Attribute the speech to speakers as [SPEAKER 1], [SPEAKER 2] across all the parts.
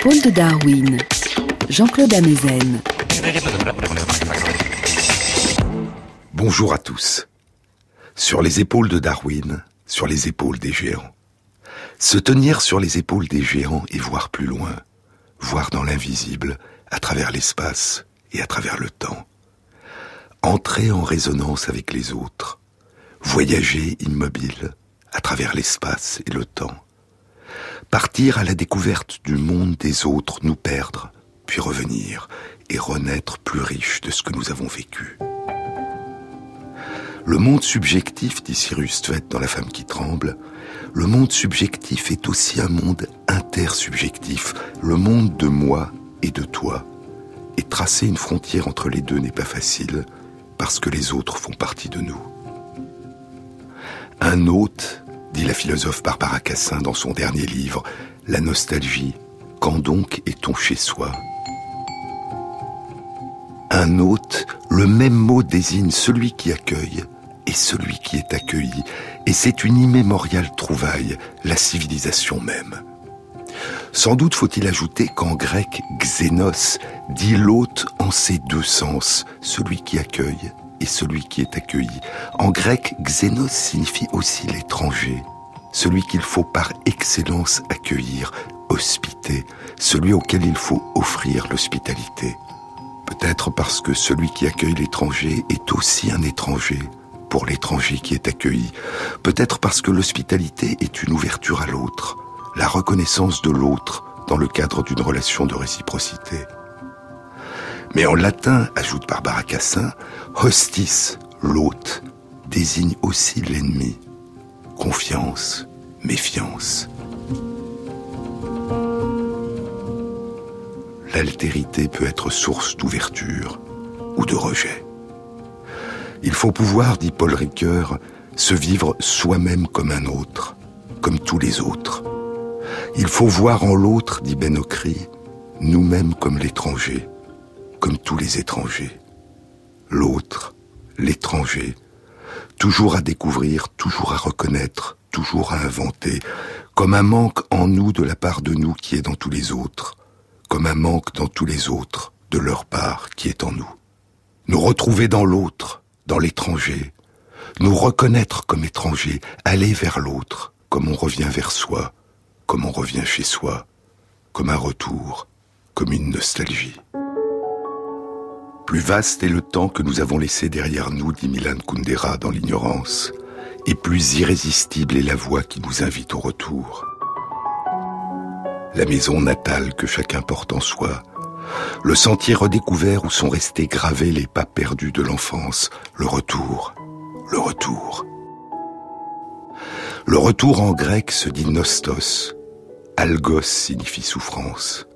[SPEAKER 1] Épaules de Darwin, Jean-Claude Amezen.
[SPEAKER 2] Bonjour à tous. Sur les épaules de Darwin, sur les épaules des géants. Se tenir sur les épaules des géants et voir plus loin, voir dans l'invisible, à travers l'espace et à travers le temps. Entrer en résonance avec les autres, voyager immobile à travers l'espace et le temps. Partir à la découverte du monde des autres, nous perdre, puis revenir et renaître plus riche de ce que nous avons vécu. Le monde subjectif, dit Cyrus Tvet dans La femme qui tremble, le monde subjectif est aussi un monde intersubjectif, le monde de moi et de toi. Et tracer une frontière entre les deux n'est pas facile, parce que les autres font partie de nous. Un hôte, dit la philosophe Barbara Cassin dans son dernier livre, La nostalgie, quand donc est-on chez soi? Un hôte, le même mot désigne celui qui accueille et celui qui est accueilli, et c'est une immémoriale trouvaille, la civilisation même. Sans doute faut-il ajouter qu'en grec, xénos dit l'hôte en ses deux sens, celui qui accueille et celui qui est accueilli. En grec, xénos signifie aussi l'étranger, celui qu'il faut par excellence accueillir, hospiter, celui auquel il faut offrir l'hospitalité. Peut-être parce que celui qui accueille l'étranger est aussi un étranger pour l'étranger qui est accueilli. Peut-être parce que l'hospitalité est une ouverture à l'autre, la reconnaissance de l'autre dans le cadre d'une relation de réciprocité. Mais en latin, ajoute Barbara Cassin, hostis, l'hôte, désigne aussi l'ennemi. Confiance, méfiance. L'altérité peut être source d'ouverture ou de rejet. Il faut pouvoir, dit Paul Ricoeur, se vivre soi-même comme un autre, comme tous les autres. Il faut voir en l'autre, dit Ben nous-mêmes comme l'étranger, comme tous les étrangers. L'autre, l'étranger, toujours à découvrir, toujours à reconnaître, toujours à inventer, comme un manque en nous de la part de nous qui est dans tous les autres, comme un manque dans tous les autres de leur part qui est en nous. Nous retrouver dans l'autre, dans l'étranger, nous reconnaître comme étranger, aller vers l'autre, comme on revient vers soi, comme on revient chez soi, comme un retour, comme une nostalgie. Plus vaste est le temps que nous avons laissé derrière nous, dit Milan Kundera dans l'ignorance, et plus irrésistible est la voix qui nous invite au retour. La maison natale que chacun porte en soi, le sentier redécouvert où sont restés gravés les pas perdus de l'enfance, le retour, le retour. Le retour en grec se dit nostos, algos signifie souffrance.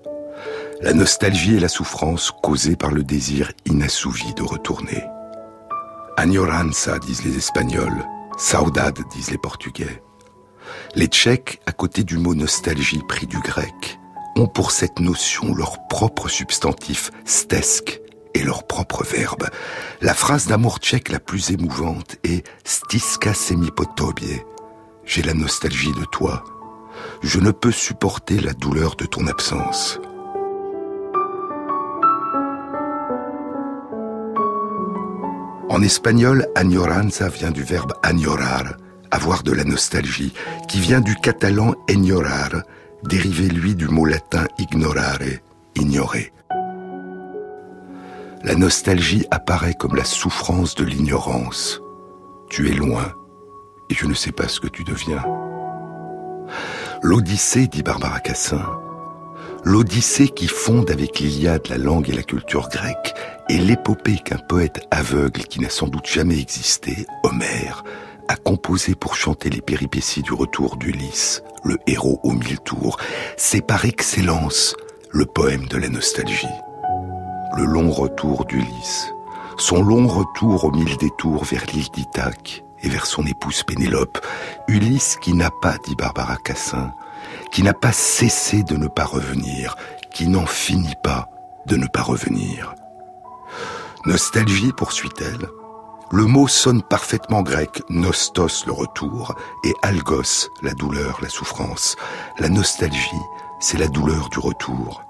[SPEAKER 2] La nostalgie et la souffrance causées par le désir inassouvi de retourner. Agnoranza disent les Espagnols, saudade disent les Portugais. Les Tchèques, à côté du mot nostalgie pris du grec, ont pour cette notion leur propre substantif stesk et leur propre verbe. La phrase d'amour tchèque la plus émouvante est stiska semipotobie. J'ai la nostalgie de toi. Je ne peux supporter la douleur de ton absence. En espagnol, añoranza vient du verbe añorar, avoir de la nostalgie, qui vient du catalan enyorar, dérivé lui du mot latin ignorare, ignorer. La nostalgie apparaît comme la souffrance de l'ignorance. Tu es loin et je ne sais pas ce que tu deviens. L'Odyssée, dit Barbara Cassin, l'Odyssée qui fonde avec l'Iliade la langue et la culture grecque, est l'épopée qu'un poète aveugle qui n'a sans doute jamais existé, Homère, a composé pour chanter les péripéties du retour d'Ulysse, le héros aux mille tours. C'est par excellence le poème de la nostalgie. Le long retour d'Ulysse, son long retour aux mille détours vers l'île d'Ithaque et vers son épouse Pénélope, Ulysse qui n'a pas, dit Barbara Cassin, qui n'a pas cessé de ne pas revenir, qui n'en finit pas de ne pas revenir. Nostalgie, poursuit-elle, le mot sonne parfaitement grec, nostos le retour, et algos la douleur, la souffrance. La nostalgie, c'est la douleur du retour,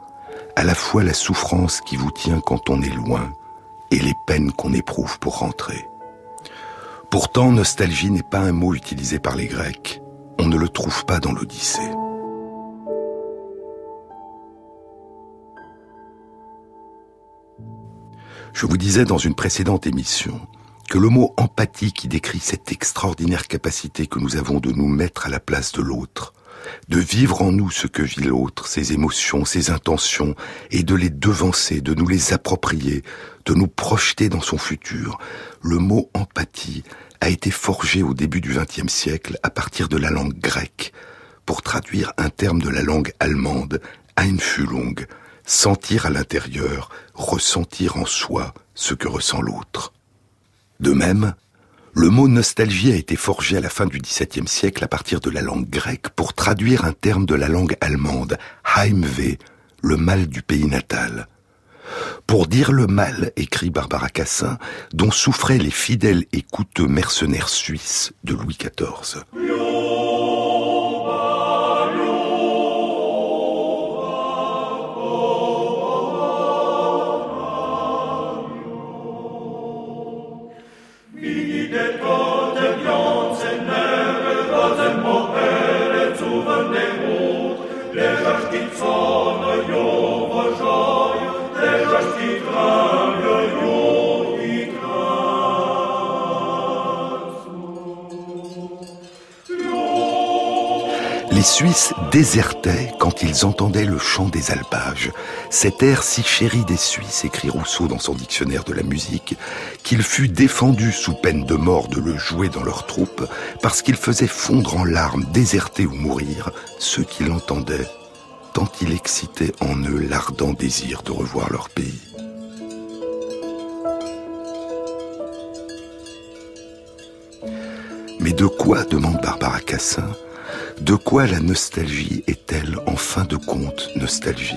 [SPEAKER 2] à la fois la souffrance qui vous tient quand on est loin et les peines qu'on éprouve pour rentrer. Pourtant, nostalgie n'est pas un mot utilisé par les Grecs. On ne le trouve pas dans l'Odyssée. Je vous disais dans une précédente émission que le mot empathie qui décrit cette extraordinaire capacité que nous avons de nous mettre à la place de l'autre, de vivre en nous ce que vit l'autre, ses émotions, ses intentions, et de les devancer, de nous les approprier, de nous projeter dans son futur. Le mot empathie a été forgé au début du XXe siècle à partir de la langue grecque, pour traduire un terme de la langue allemande, Einfühlung, sentir à l'intérieur, ressentir en soi ce que ressent l'autre. De même, le mot nostalgie a été forgé à la fin du XVIIe siècle à partir de la langue grecque pour traduire un terme de la langue allemande, Heimweh, le mal du pays natal. Pour dire le mal, écrit Barbara Cassin, dont souffraient les fidèles et coûteux mercenaires suisses de Louis XIV. Suisses désertaient quand ils entendaient le chant des alpages, cet air si chéri des Suisses, écrit Rousseau dans son dictionnaire de la musique, qu'il fut défendu sous peine de mort de le jouer dans leurs troupes, parce qu'il faisait fondre en larmes, déserter ou mourir ceux qui l'entendaient, tant il excitait en eux l'ardent désir de revoir leur pays. Mais de quoi demande Barbara Cassin de quoi la nostalgie est-elle en fin de compte nostalgie?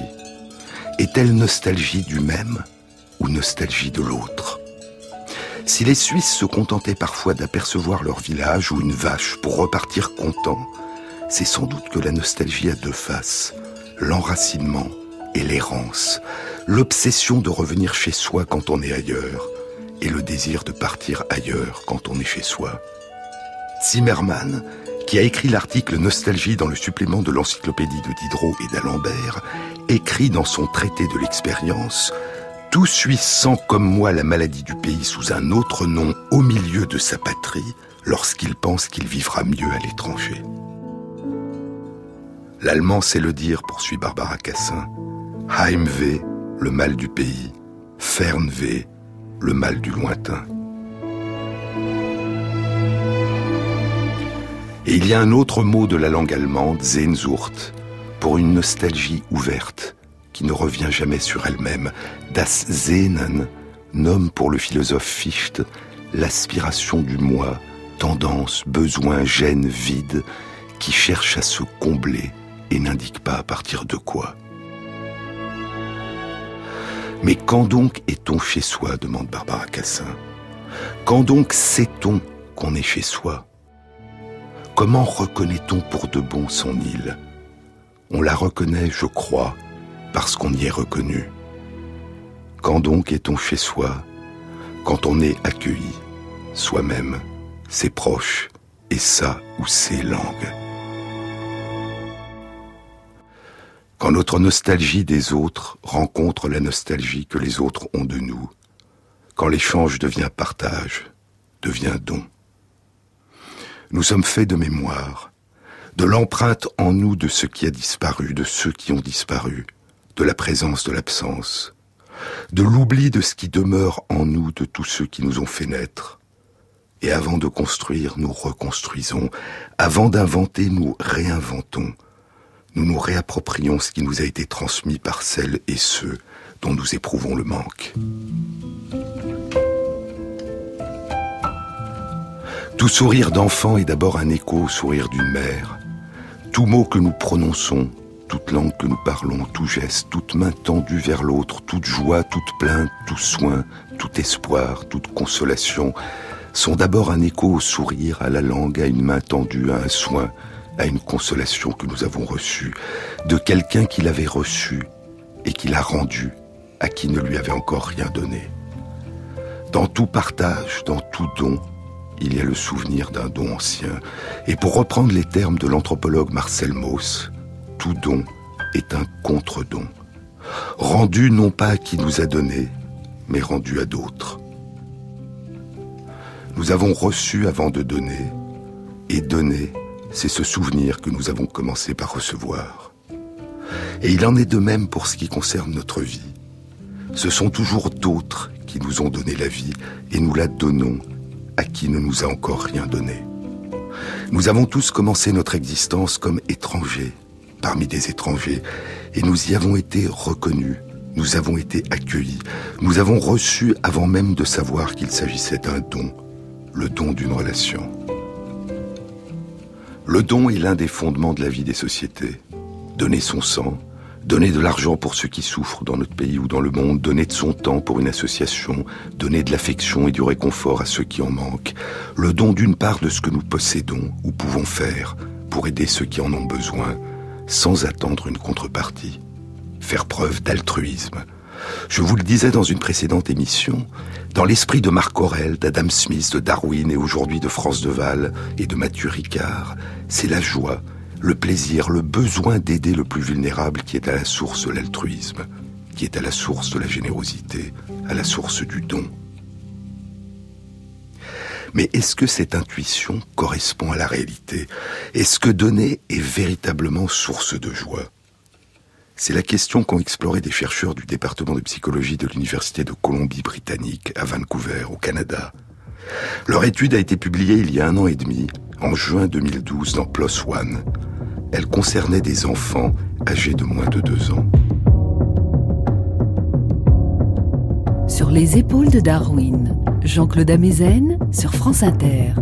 [SPEAKER 2] Est-elle nostalgie du même ou nostalgie de l'autre? Si les Suisses se contentaient parfois d'apercevoir leur village ou une vache pour repartir contents, c'est sans doute que la nostalgie a deux faces, l'enracinement et l'errance, l'obsession de revenir chez soi quand on est ailleurs et le désir de partir ailleurs quand on est chez soi. Zimmermann qui a écrit l'article Nostalgie dans le supplément de l'encyclopédie de Diderot et d'Alembert, écrit dans son traité de l'expérience Tout Suisse sent comme moi la maladie du pays sous un autre nom au milieu de sa patrie lorsqu'il pense qu'il vivra mieux à l'étranger. L'allemand sait le dire, poursuit Barbara Cassin. Heimweh, le mal du pays. Fernweh, le mal du lointain. Et il y a un autre mot de la langue allemande, Sehnsucht, pour une nostalgie ouverte, qui ne revient jamais sur elle-même. Das Sehnen nomme pour le philosophe Fichte l'aspiration du moi, tendance, besoin, gêne, vide, qui cherche à se combler et n'indique pas à partir de quoi. Mais quand donc est-on chez soi demande Barbara Cassin. Quand donc sait-on qu'on est chez soi? Comment reconnaît-on pour de bon son île? On la reconnaît, je crois, parce qu'on y est reconnu. Quand donc est-on chez soi? Quand on est accueilli, soi-même, ses proches, et sa ou ses langues. Quand notre nostalgie des autres rencontre la nostalgie que les autres ont de nous, quand l'échange devient partage, devient don. Nous sommes faits de mémoire, de l'empreinte en nous de ce qui a disparu, de ceux qui ont disparu, de la présence de l'absence, de l'oubli de ce qui demeure en nous de tous ceux qui nous ont fait naître. Et avant de construire, nous reconstruisons. Avant d'inventer, nous réinventons. Nous nous réapproprions ce qui nous a été transmis par celles et ceux dont nous éprouvons le manque. Tout sourire d'enfant est d'abord un écho au sourire d'une mère. Tout mot que nous prononçons, toute langue que nous parlons, tout geste, toute main tendue vers l'autre, toute joie, toute plainte, tout soin, tout espoir, toute consolation, sont d'abord un écho au sourire, à la langue, à une main tendue, à un soin à une consolation que nous avons reçue de quelqu'un qui l'avait reçue et qui l'a rendue à qui ne lui avait encore rien donné. Dans tout partage, dans tout don, il y a le souvenir d'un don ancien. Et pour reprendre les termes de l'anthropologue Marcel Mauss, tout don est un contre-don, rendu non pas à qui nous a donné, mais rendu à d'autres. Nous avons reçu avant de donner, et donner, c'est ce souvenir que nous avons commencé par recevoir. Et il en est de même pour ce qui concerne notre vie. Ce sont toujours d'autres qui nous ont donné la vie, et nous la donnons à qui ne nous a encore rien donné. Nous avons tous commencé notre existence comme étrangers, parmi des étrangers, et nous y avons été reconnus, nous avons été accueillis, nous avons reçu avant même de savoir qu'il s'agissait d'un don, le don d'une relation. Le don est l'un des fondements de la vie des sociétés. Donner son sang, Donner de l'argent pour ceux qui souffrent dans notre pays ou dans le monde, donner de son temps pour une association, donner de l'affection et du réconfort à ceux qui en manquent, le don d'une part de ce que nous possédons ou pouvons faire pour aider ceux qui en ont besoin, sans attendre une contrepartie. Faire preuve d'altruisme. Je vous le disais dans une précédente émission, dans l'esprit de Marc Aurel, d'Adam Smith, de Darwin et aujourd'hui de France Deval et de Mathieu Ricard, c'est la joie le plaisir, le besoin d'aider le plus vulnérable qui est à la source de l'altruisme, qui est à la source de la générosité, à la source du don. Mais est-ce que cette intuition correspond à la réalité? Est-ce que donner est véritablement source de joie? C'est la question qu'ont exploré des chercheurs du département de psychologie de l'Université de Colombie-Britannique à Vancouver, au Canada. Leur étude a été publiée il y a un an et demi, en juin 2012, dans PLOS ONE, elle concernait des enfants âgés de moins de deux ans.
[SPEAKER 1] Sur les épaules de Darwin, Jean-Claude Amezen sur France Inter.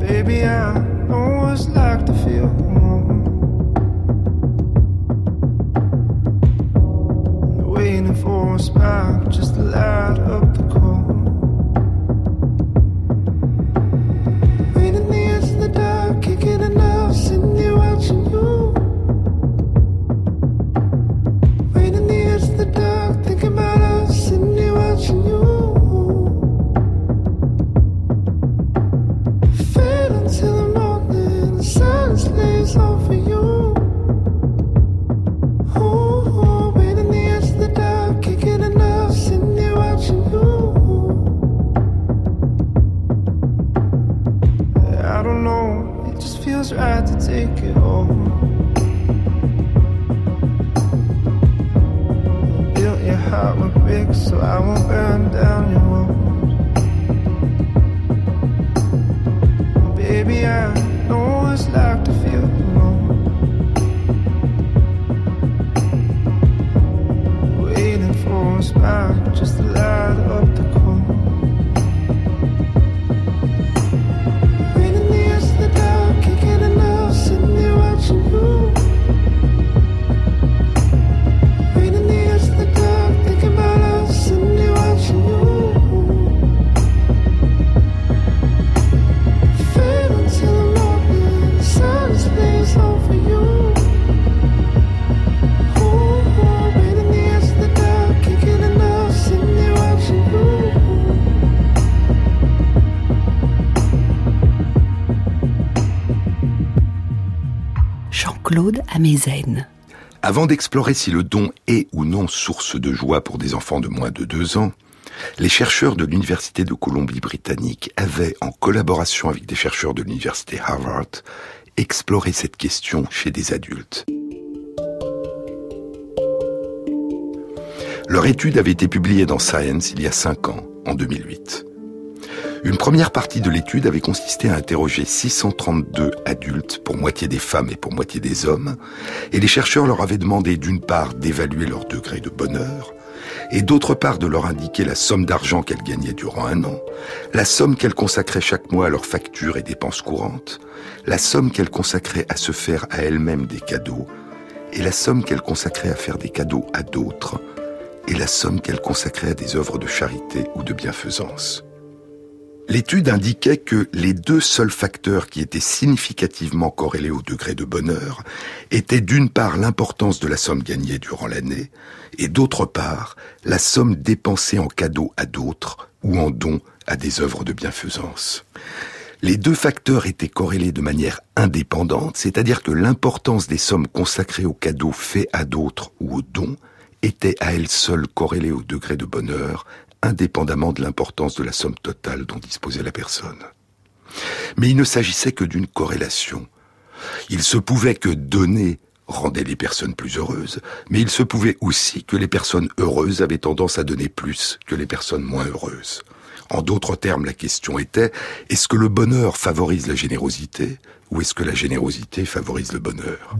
[SPEAKER 1] Baby, I know what it's like to feel waiting for a spark just light up the
[SPEAKER 2] Avant d'explorer si le don est ou non source de joie pour des enfants de moins de deux ans, les chercheurs de l'Université de Colombie-Britannique avaient, en collaboration avec des chercheurs de l'Université Harvard, exploré cette question chez des adultes. Leur étude avait été publiée dans Science il y a cinq ans, en 2008. Une première partie de l'étude avait consisté à interroger 632 adultes, pour moitié des femmes et pour moitié des hommes, et les chercheurs leur avaient demandé d'une part d'évaluer leur degré de bonheur, et d'autre part de leur indiquer la somme d'argent qu'elles gagnaient durant un an, la somme qu'elles consacraient chaque mois à leurs factures et dépenses courantes, la somme qu'elles consacraient à se faire à elles-mêmes des cadeaux, et la somme qu'elles consacraient à faire des cadeaux à d'autres, et la somme qu'elles consacraient à des œuvres de charité ou de bienfaisance. L'étude indiquait que les deux seuls facteurs qui étaient significativement corrélés au degré de bonheur étaient d'une part l'importance de la somme gagnée durant l'année et d'autre part la somme dépensée en cadeaux à d'autres ou en dons à des œuvres de bienfaisance. Les deux facteurs étaient corrélés de manière indépendante, c'est-à-dire que l'importance des sommes consacrées aux cadeaux faits à d'autres ou aux dons était à elle seule corrélée au degré de bonheur indépendamment de l'importance de la somme totale dont disposait la personne. Mais il ne s'agissait que d'une corrélation. Il se pouvait que donner rendait les personnes plus heureuses, mais il se pouvait aussi que les personnes heureuses avaient tendance à donner plus que les personnes moins heureuses. En d'autres termes, la question était, est-ce que le bonheur favorise la générosité ou est-ce que la générosité favorise le bonheur?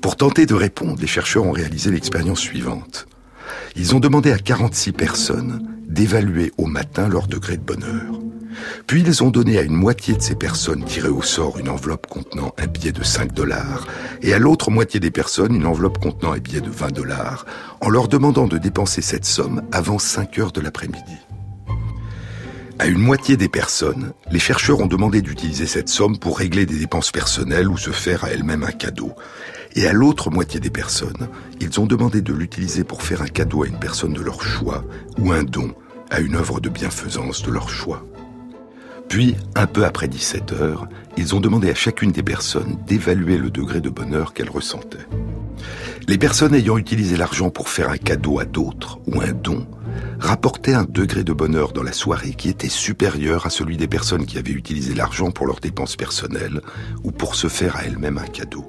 [SPEAKER 2] Pour tenter de répondre, les chercheurs ont réalisé l'expérience suivante. Ils ont demandé à 46 personnes d'évaluer au matin leur degré de bonheur. Puis ils ont donné à une moitié de ces personnes tirées au sort une enveloppe contenant un billet de 5 dollars et à l'autre moitié des personnes une enveloppe contenant un billet de 20 dollars en leur demandant de dépenser cette somme avant 5 heures de l'après-midi. À une moitié des personnes, les chercheurs ont demandé d'utiliser cette somme pour régler des dépenses personnelles ou se faire à elles-mêmes un cadeau. Et à l'autre moitié des personnes, ils ont demandé de l'utiliser pour faire un cadeau à une personne de leur choix ou un don à une œuvre de bienfaisance de leur choix. Puis, un peu après 17 heures, ils ont demandé à chacune des personnes d'évaluer le degré de bonheur qu'elles ressentaient. Les personnes ayant utilisé l'argent pour faire un cadeau à d'autres ou un don rapportaient un degré de bonheur dans la soirée qui était supérieur à celui des personnes qui avaient utilisé l'argent pour leurs dépenses personnelles ou pour se faire à elles-mêmes un cadeau.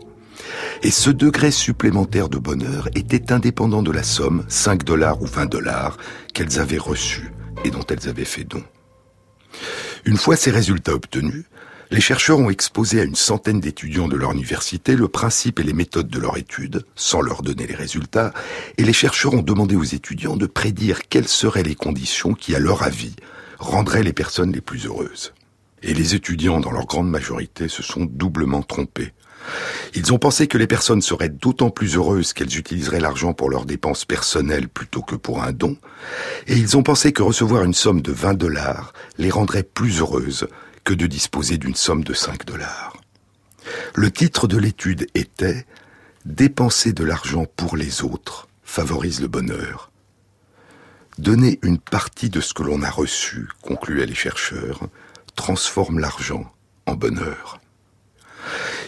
[SPEAKER 2] Et ce degré supplémentaire de bonheur était indépendant de la somme, 5 dollars ou 20 dollars, qu'elles avaient reçue et dont elles avaient fait don. Une fois ces résultats obtenus, les chercheurs ont exposé à une centaine d'étudiants de leur université le principe et les méthodes de leur étude, sans leur donner les résultats, et les chercheurs ont demandé aux étudiants de prédire quelles seraient les conditions qui, à leur avis, rendraient les personnes les plus heureuses. Et les étudiants, dans leur grande majorité, se sont doublement trompés. Ils ont pensé que les personnes seraient d'autant plus heureuses qu'elles utiliseraient l'argent pour leurs dépenses personnelles plutôt que pour un don, et ils ont pensé que recevoir une somme de 20 dollars les rendrait plus heureuses que de disposer d'une somme de 5 dollars. Le titre de l'étude était Dépenser de l'argent pour les autres favorise le bonheur. Donner une partie de ce que l'on a reçu, concluaient les chercheurs, transforme l'argent en bonheur.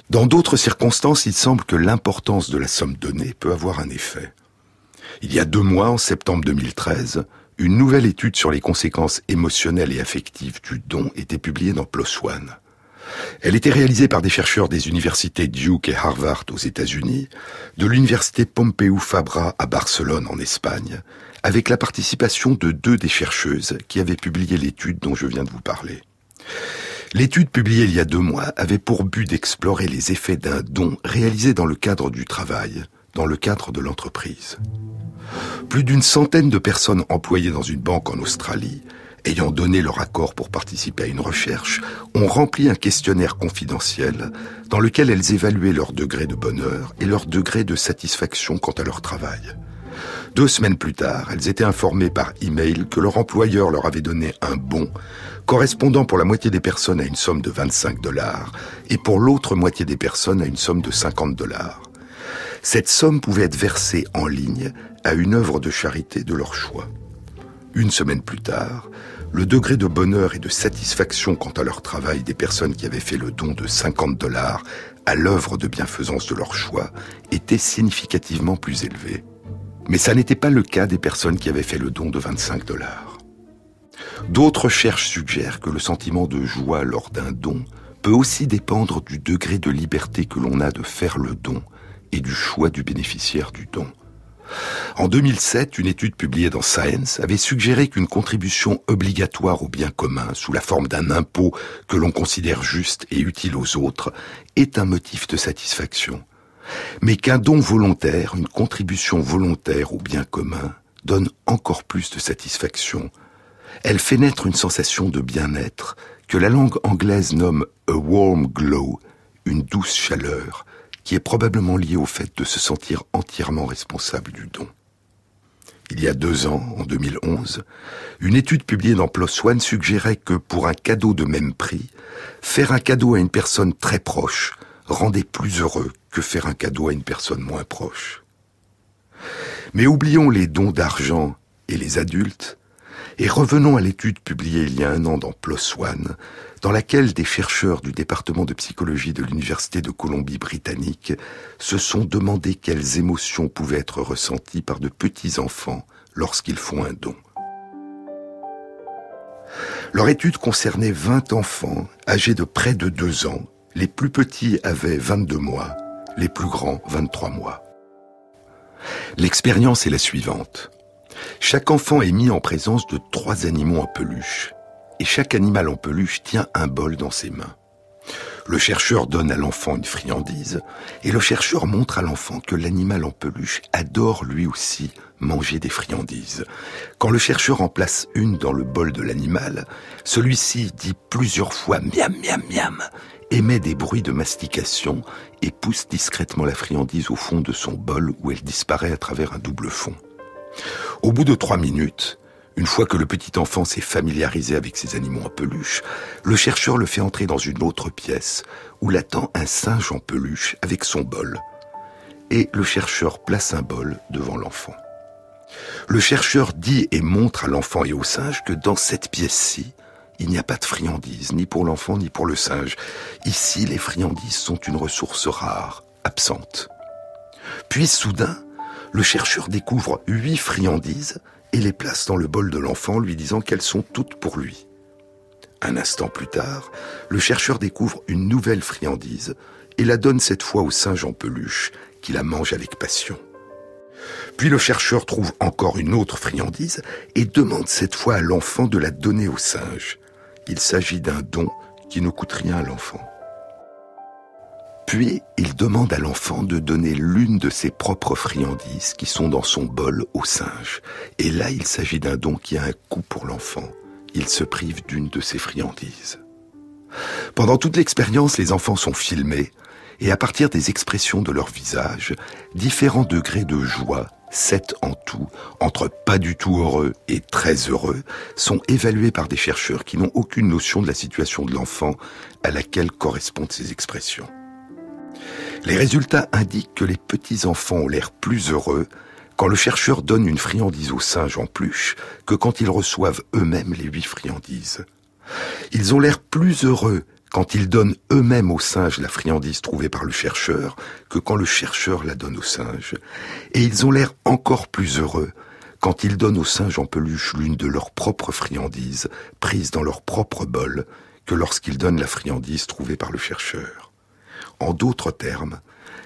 [SPEAKER 2] Dans d'autres circonstances, il semble que l'importance de la somme donnée peut avoir un effet. Il y a deux mois, en septembre 2013, une nouvelle étude sur les conséquences émotionnelles et affectives du don était publiée dans PLOS ONE. Elle était réalisée par des chercheurs des universités Duke et Harvard aux États-Unis, de l'université Pompeu Fabra à Barcelone en Espagne, avec la participation de deux des chercheuses qui avaient publié l'étude dont je viens de vous parler. L'étude publiée il y a deux mois avait pour but d'explorer les effets d'un don réalisé dans le cadre du travail, dans le cadre de l'entreprise. Plus d'une centaine de personnes employées dans une banque en Australie, ayant donné leur accord pour participer à une recherche, ont rempli un questionnaire confidentiel dans lequel elles évaluaient leur degré de bonheur et leur degré de satisfaction quant à leur travail. Deux semaines plus tard, elles étaient informées par email que leur employeur leur avait donné un bon correspondant pour la moitié des personnes à une somme de 25 dollars et pour l'autre moitié des personnes à une somme de 50 dollars. Cette somme pouvait être versée en ligne à une œuvre de charité de leur choix. Une semaine plus tard, le degré de bonheur et de satisfaction quant à leur travail des personnes qui avaient fait le don de 50 dollars à l'œuvre de bienfaisance de leur choix était significativement plus élevé. Mais ça n'était pas le cas des personnes qui avaient fait le don de 25 dollars. D'autres recherches suggèrent que le sentiment de joie lors d'un don peut aussi dépendre du degré de liberté que l'on a de faire le don et du choix du bénéficiaire du don. En 2007, une étude publiée dans Science avait suggéré qu'une contribution obligatoire au bien commun, sous la forme d'un impôt que l'on considère juste et utile aux autres, est un motif de satisfaction. mais qu'un don volontaire, une contribution volontaire au bien commun, donne encore plus de satisfaction. Elle fait naître une sensation de bien-être que la langue anglaise nomme a warm glow, une douce chaleur, qui est probablement liée au fait de se sentir entièrement responsable du don. Il y a deux ans, en 2011, une étude publiée dans PLOS ONE suggérait que pour un cadeau de même prix, faire un cadeau à une personne très proche rendait plus heureux que faire un cadeau à une personne moins proche. Mais oublions les dons d'argent et les adultes, et revenons à l'étude publiée il y a un an dans PLOS ONE, dans laquelle des chercheurs du département de psychologie de l'Université de Colombie-Britannique se sont demandé quelles émotions pouvaient être ressenties par de petits enfants lorsqu'ils font un don. Leur étude concernait 20 enfants âgés de près de 2 ans. Les plus petits avaient 22 mois, les plus grands 23 mois. L'expérience est la suivante. Chaque enfant est mis en présence de trois animaux en peluche et chaque animal en peluche tient un bol dans ses mains. Le chercheur donne à l'enfant une friandise, et le chercheur montre à l'enfant que l'animal en peluche adore lui aussi manger des friandises. Quand le chercheur en place une dans le bol de l'animal, celui-ci dit plusieurs fois miam miam miam, émet des bruits de mastication et pousse discrètement la friandise au fond de son bol où elle disparaît à travers un double fond. Au bout de trois minutes, une fois que le petit enfant s'est familiarisé avec ces animaux en peluche, le chercheur le fait entrer dans une autre pièce où l'attend un singe en peluche avec son bol. Et le chercheur place un bol devant l'enfant. Le chercheur dit et montre à l'enfant et au singe que dans cette pièce-ci, il n'y a pas de friandises, ni pour l'enfant ni pour le singe. Ici, les friandises sont une ressource rare, absente. Puis soudain, le chercheur découvre huit friandises et les place dans le bol de l'enfant, lui disant qu'elles sont toutes pour lui. Un instant plus tard, le chercheur découvre une nouvelle friandise et la donne cette fois au singe en peluche, qui la mange avec passion. Puis le chercheur trouve encore une autre friandise et demande cette fois à l'enfant de la donner au singe. Il s'agit d'un don qui ne coûte rien à l'enfant. Puis, il demande à l'enfant de donner l'une de ses propres friandises qui sont dans son bol au singe. Et là, il s'agit d'un don qui a un coût pour l'enfant. Il se prive d'une de ses friandises. Pendant toute l'expérience, les enfants sont filmés et à partir des expressions de leur visage, différents degrés de joie, sept en tout, entre pas du tout heureux et très heureux, sont évalués par des chercheurs qui n'ont aucune notion de la situation de l'enfant à laquelle correspondent ces expressions. Les résultats indiquent que les petits-enfants ont l'air plus heureux quand le chercheur donne une friandise au singe en pluche que quand ils reçoivent eux-mêmes les huit friandises. Ils ont l'air plus heureux quand ils donnent eux-mêmes au singe la friandise trouvée par le chercheur que quand le chercheur la donne au singe. Et ils ont l'air encore plus heureux quand ils donnent au singe en peluche l'une de leurs propres friandises, prises dans leur propre bol, que lorsqu'ils donnent la friandise trouvée par le chercheur. En d'autres termes,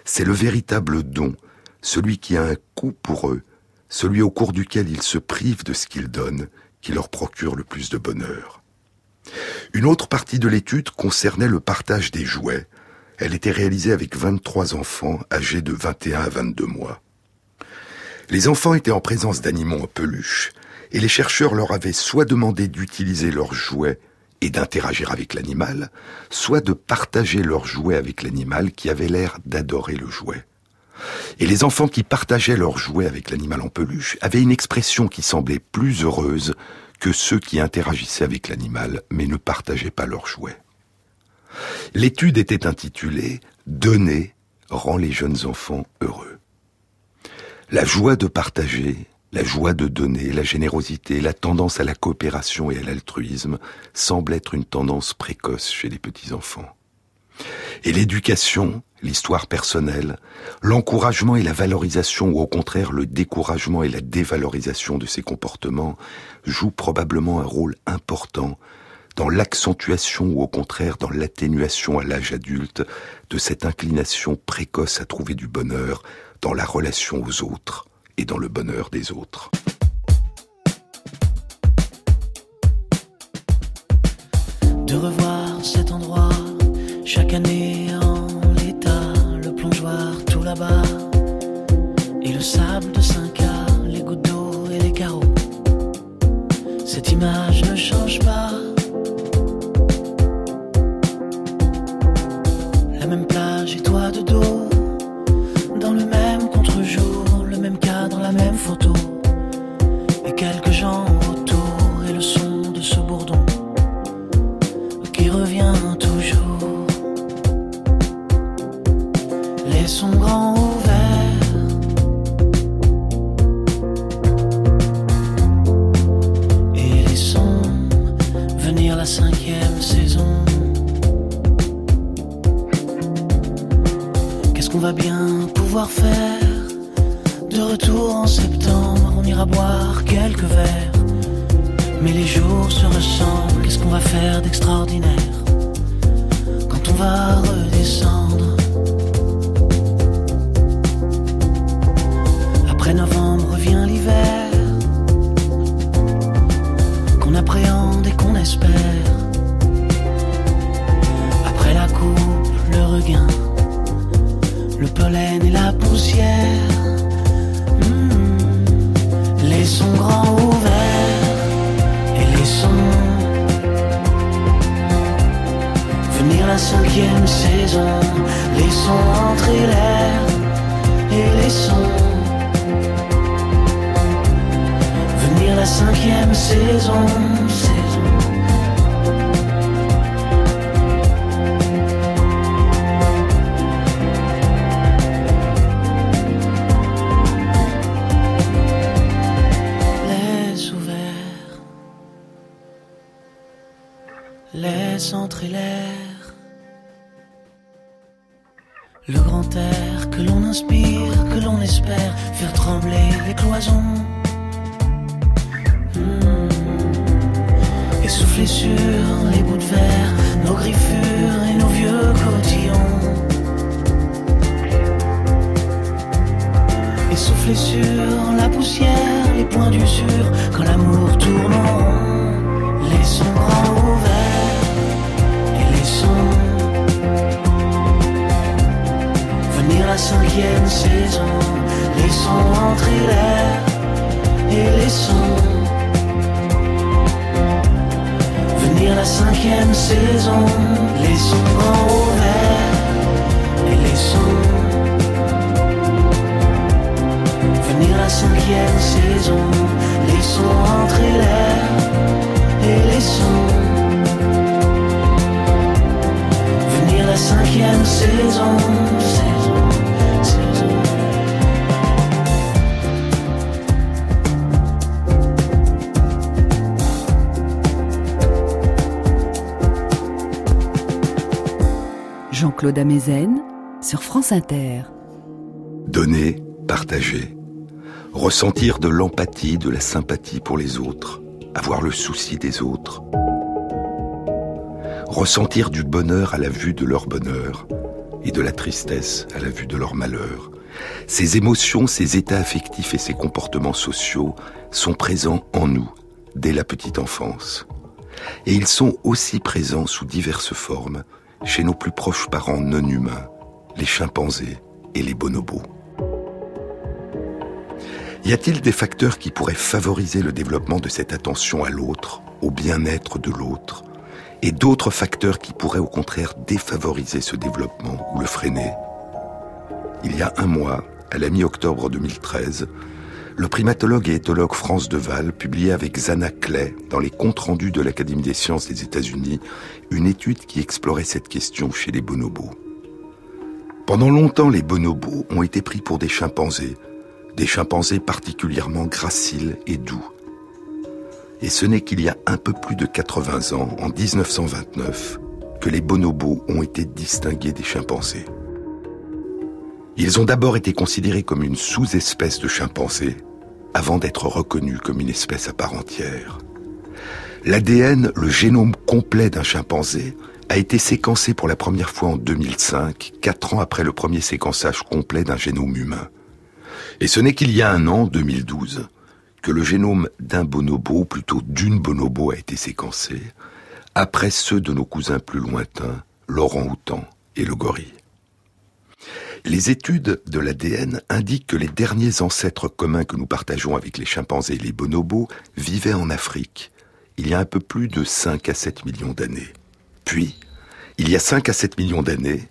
[SPEAKER 2] c'est le véritable don, celui qui a un coût pour eux, celui au cours duquel ils se privent de ce qu'ils donnent, qui leur procure le plus de bonheur. Une autre partie de l'étude concernait le partage des jouets. Elle était réalisée avec 23 enfants âgés de 21 à 22 mois. Les enfants étaient en présence d'animaux en peluche, et les chercheurs leur avaient soit demandé d'utiliser leurs jouets et d'interagir avec l'animal, soit de partager leur jouet avec l'animal qui avait l'air d'adorer le jouet. Et les enfants qui partageaient leur jouet avec l'animal en peluche avaient une expression qui semblait plus heureuse que ceux qui interagissaient avec l'animal mais ne partageaient pas leur jouet. L'étude était intitulée Donner rend les jeunes enfants heureux. La joie de partager la joie de donner, la générosité, la tendance à la coopération et à l'altruisme semblent être une tendance précoce chez les petits-enfants. Et l'éducation, l'histoire personnelle, l'encouragement et la valorisation ou au contraire le découragement et la dévalorisation de ces comportements jouent probablement un rôle important dans l'accentuation ou au contraire dans l'atténuation à l'âge adulte de cette inclination précoce à trouver du bonheur dans la relation aux autres, et dans le bonheur des autres.
[SPEAKER 3] De revoir cet endroit chaque année en l'état, le plongeoir tout là-bas et le sable de 5K, les gouttes d'eau et les carreaux. Cette image ne change pas. La même plage et toi dedans. et quelques gens autour et le son de ce bourdon qui revient toujours. Les sons grands ouverts et les sons venir la cinquième saison. Qu'est-ce qu'on va bien pouvoir faire? Retour en septembre, on ira boire quelques verres. Mais les jours se ressemblent, qu'est-ce qu'on va faire d'extraordinaire quand on va redescendre? Après novembre revient l'hiver, qu'on appréhende et qu'on espère. Après la coupe, le regain, le pollen et la poussière. Hmm. Laissons grand ouvert et laissons venir la cinquième saison. Laissons entrer l'air et laissons venir la cinquième saison. Cinquième saison.
[SPEAKER 1] Amezen sur France Inter.
[SPEAKER 2] Donner, partager. Ressentir de l'empathie, de la sympathie pour les autres. Avoir le souci des autres. Ressentir du bonheur à la vue de leur bonheur et de la tristesse à la vue de leur malheur. Ces émotions, ces états affectifs et ces comportements sociaux sont présents en nous dès la petite enfance. Et ils sont aussi présents sous diverses formes chez nos plus proches parents non humains, les chimpanzés et les bonobos. Y a-t-il des facteurs qui pourraient favoriser le développement de cette attention à l'autre, au bien-être de l'autre, et d'autres facteurs qui pourraient au contraire défavoriser ce développement ou le freiner? Il y a un mois, à la mi-octobre 2013, le primatologue et éthologue France Deval publiait avec Zana Clay dans les comptes rendus de l'Académie des sciences des États-Unis une étude qui explorait cette question chez les bonobos. Pendant longtemps, les bonobos ont été pris pour des chimpanzés, des chimpanzés particulièrement graciles et doux. Et ce n'est qu'il y a un peu plus de 80 ans, en 1929, que les bonobos ont été distingués des chimpanzés. Ils ont d'abord été considérés comme une sous-espèce de chimpanzé, avant d'être reconnus comme une espèce à part entière. L'ADN, le génome complet d'un chimpanzé, a été séquencé pour la première fois en 2005, quatre ans après le premier séquençage complet d'un génome humain. Et ce n'est qu'il y a un an, 2012, que le génome d'un bonobo, plutôt d'une bonobo, a été séquencé, après ceux de nos cousins plus lointains, l'orang-outan et le gorille. Les études de l'ADN indiquent que les derniers ancêtres communs que nous partageons avec les chimpanzés et les bonobos vivaient en Afrique, il y a un peu plus de 5 à 7 millions d'années. Puis, il y a 5 à 7 millions d'années,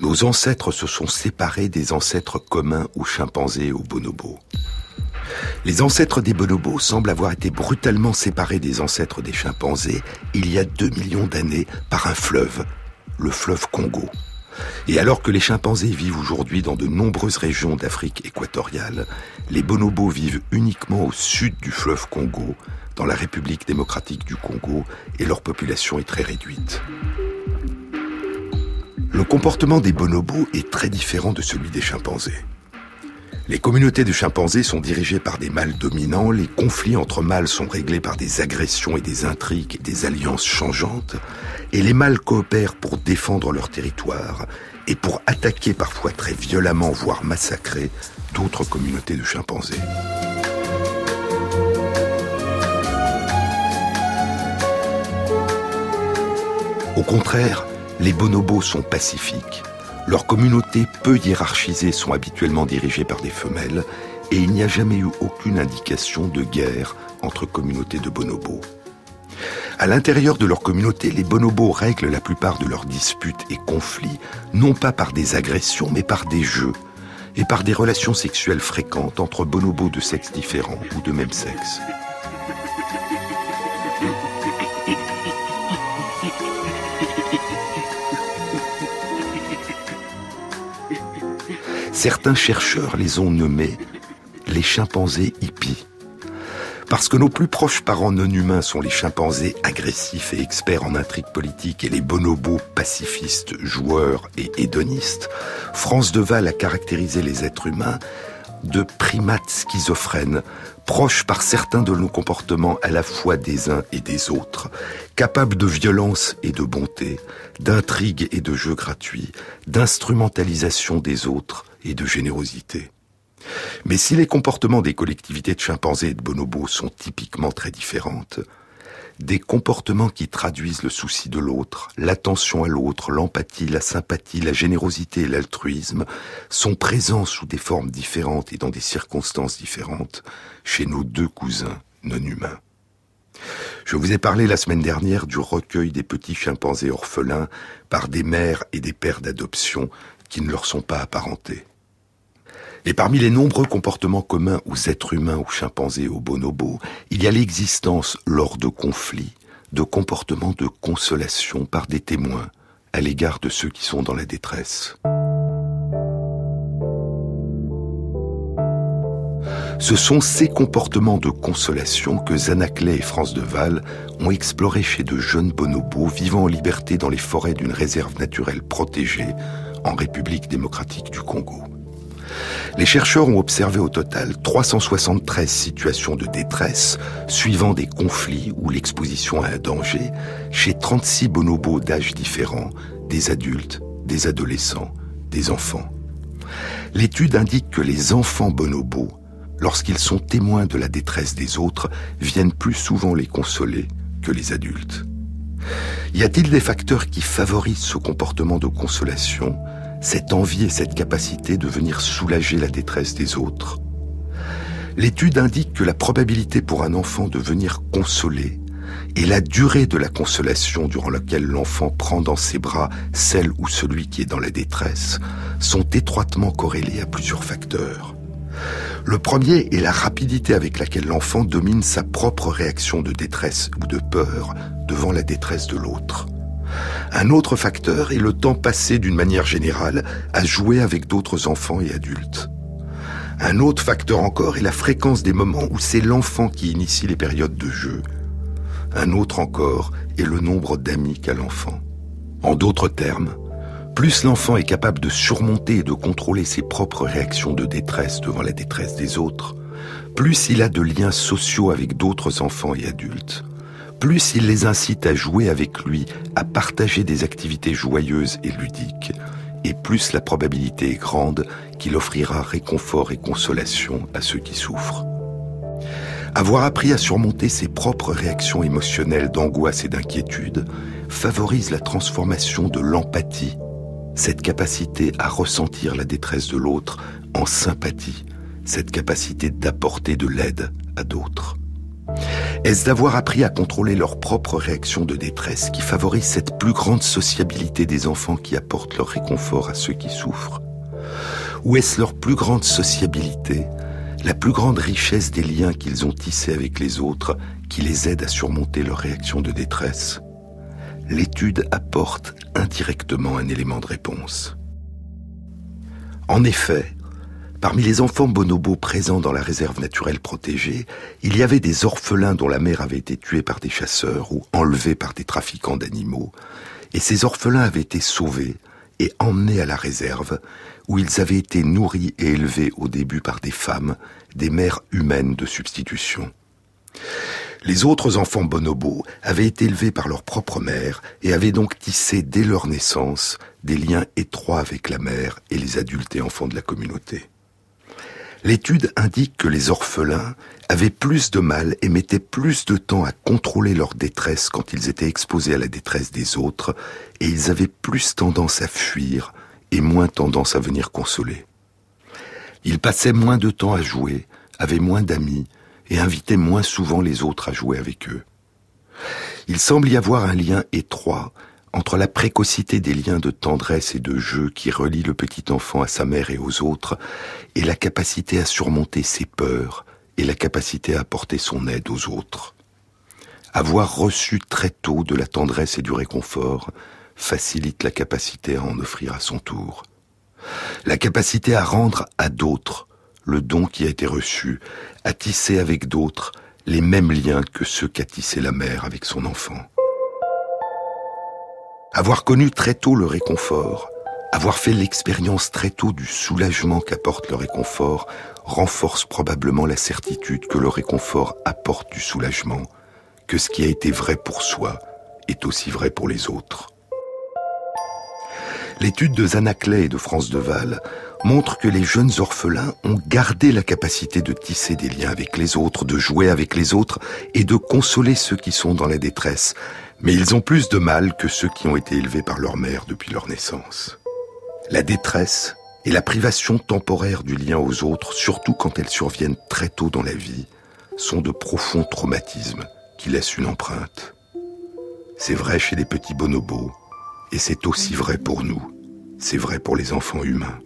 [SPEAKER 2] nos ancêtres se sont séparés des ancêtres communs aux chimpanzés et aux bonobos. Les ancêtres des bonobos semblent avoir été brutalement séparés des ancêtres des chimpanzés il y a 2 millions d'années par un fleuve, le fleuve Congo. Et alors que les chimpanzés vivent aujourd'hui dans de nombreuses régions d'Afrique équatoriale, les bonobos vivent uniquement au sud du fleuve Congo, dans la République démocratique du Congo, et leur population est très réduite. Le comportement des bonobos est très différent de celui des chimpanzés. Les communautés de chimpanzés sont dirigées par des mâles dominants, les conflits entre mâles sont réglés par des agressions et des intrigues des alliances changeantes, et les mâles coopèrent pour défendre leur territoire et pour attaquer parfois très violemment, voire massacrer, d'autres communautés de chimpanzés. Au contraire, les bonobos sont pacifiques leurs communautés peu hiérarchisées sont habituellement dirigées par des femelles et il n'y a jamais eu aucune indication de guerre entre communautés de bonobos. À l'intérieur de leur communauté, les bonobos règlent la plupart de leurs disputes et conflits, non pas par des agressions, mais par des jeux, et par des relations sexuelles fréquentes entre bonobos de sexes différents ou de même sexe. Certains chercheurs les ont nommés les chimpanzés hippies. Parce que nos plus proches parents non humains sont les chimpanzés agressifs et experts en intrigues politiques et les bonobos pacifistes, joueurs et hédonistes, France Deval a caractérisé les êtres humains de primates schizophrènes, proches par certains de nos comportements à la fois des uns et des autres, capables de violence et de bonté, d'intrigue et de jeux gratuits, d'instrumentalisation des autres, et de générosité. Mais si les comportements des collectivités de chimpanzés et de bonobos sont typiquement très différentes, des comportements qui traduisent le souci de l'autre, l'attention à l'autre, l'empathie, la sympathie, la générosité et l'altruisme sont présents sous des formes différentes et dans des circonstances différentes chez nos deux cousins non humains. Je vous ai parlé la semaine dernière du recueil des petits chimpanzés orphelins par des mères et des pères d'adoption qui ne leur sont pas apparentés. Et parmi les nombreux comportements communs aux êtres humains, aux chimpanzés, aux bonobos, il y a l'existence, lors de conflits, de comportements de consolation par des témoins à l'égard de ceux qui sont dans la détresse. Ce sont ces comportements de consolation que Zanaclet et France Deval ont explorés chez de jeunes bonobos vivant en liberté dans les forêts d'une réserve naturelle protégée en République démocratique du Congo. Les chercheurs ont observé au total 373 situations de détresse suivant des conflits ou l'exposition à un danger chez 36 bonobos d'âges différents, des adultes, des adolescents, des enfants. L'étude indique que les enfants bonobos, lorsqu'ils sont témoins de la détresse des autres, viennent plus souvent les consoler que les adultes. Y a-t-il des facteurs qui favorisent ce comportement de consolation? Cette envie et cette capacité de venir soulager la détresse des autres. L'étude indique que la probabilité pour un enfant de venir consoler et la durée de la consolation durant laquelle l'enfant prend dans ses bras celle ou celui qui est dans la détresse sont étroitement corrélées à plusieurs facteurs. Le premier est la rapidité avec laquelle l'enfant domine sa propre réaction de détresse ou de peur devant la détresse de l'autre. Un autre facteur est le temps passé d'une manière générale à jouer avec d'autres enfants et adultes. Un autre facteur encore est la fréquence des moments où c'est l'enfant qui initie les périodes de jeu. Un autre encore est le nombre d'amis qu'a l'enfant. En d'autres termes, plus l'enfant est capable de surmonter et de contrôler ses propres réactions de détresse devant la détresse des autres, plus il a de liens sociaux avec d'autres enfants et adultes, plus il les incite à jouer avec lui, à partager des activités joyeuses et ludiques, et plus la probabilité est grande qu'il offrira réconfort et consolation à ceux qui souffrent. Avoir appris à surmonter ses propres réactions émotionnelles d'angoisse et d'inquiétude favorise la transformation de l'empathie, cette capacité à ressentir la détresse de l'autre en sympathie, cette capacité d'apporter de l'aide à d'autres. Est-ce d'avoir appris à contrôler leurs propres réactions de détresse qui favorise cette plus grande sociabilité des enfants qui apportent leur réconfort à ceux qui souffrent Ou est-ce leur plus grande sociabilité, la plus grande richesse des liens qu'ils ont tissés avec les autres qui les aide à surmonter leurs réactions de détresse l'étude apporte indirectement un élément de réponse. En effet, parmi les enfants bonobos présents dans la réserve naturelle protégée, il y avait des orphelins dont la mère avait été tuée par des chasseurs ou enlevée par des trafiquants d'animaux, et ces orphelins avaient été sauvés et emmenés à la réserve, où ils avaient été nourris et élevés au début par des femmes, des mères humaines de substitution. Les autres enfants bonobos avaient été élevés par leur propre mère et avaient donc tissé dès leur naissance des liens étroits avec la mère et les adultes et enfants de la communauté. L'étude indique que les orphelins avaient plus de mal et mettaient plus de temps à contrôler leur détresse quand ils étaient exposés à la détresse des autres, et ils avaient plus tendance à fuir et moins tendance à venir consoler. Ils passaient moins de temps à jouer, avaient moins d'amis, et invitaient moins souvent les autres à jouer avec eux. Il semble y avoir un lien étroit entre la précocité des liens de tendresse et de jeu qui relient le petit enfant à sa mère et aux autres, et la capacité à surmonter ses peurs et la capacité à apporter son aide aux autres. Avoir reçu très tôt de la tendresse et du réconfort facilite la capacité à en offrir à son tour. La capacité à rendre à d'autres le don qui a été reçu, à tisser avec d'autres les mêmes liens que ceux qu'a tissé la mère avec son enfant. Avoir connu très tôt le réconfort, avoir fait l'expérience très tôt du soulagement qu'apporte le réconfort, renforce probablement la certitude que le réconfort apporte du soulagement, que ce qui a été vrai pour soi est aussi vrai pour les autres. L'étude de Zanaclet et de France Deval montre que les jeunes orphelins ont gardé la capacité de tisser des liens avec les autres, de jouer avec les autres et de consoler ceux qui sont dans la détresse. Mais ils ont plus de mal que ceux qui ont été élevés par leur mère depuis leur naissance. La détresse et la privation temporaire du lien aux autres, surtout quand elles surviennent très tôt dans la vie, sont de profonds traumatismes qui laissent une empreinte. C'est vrai chez les petits bonobos, et c'est aussi vrai pour nous. C'est vrai pour les enfants humains.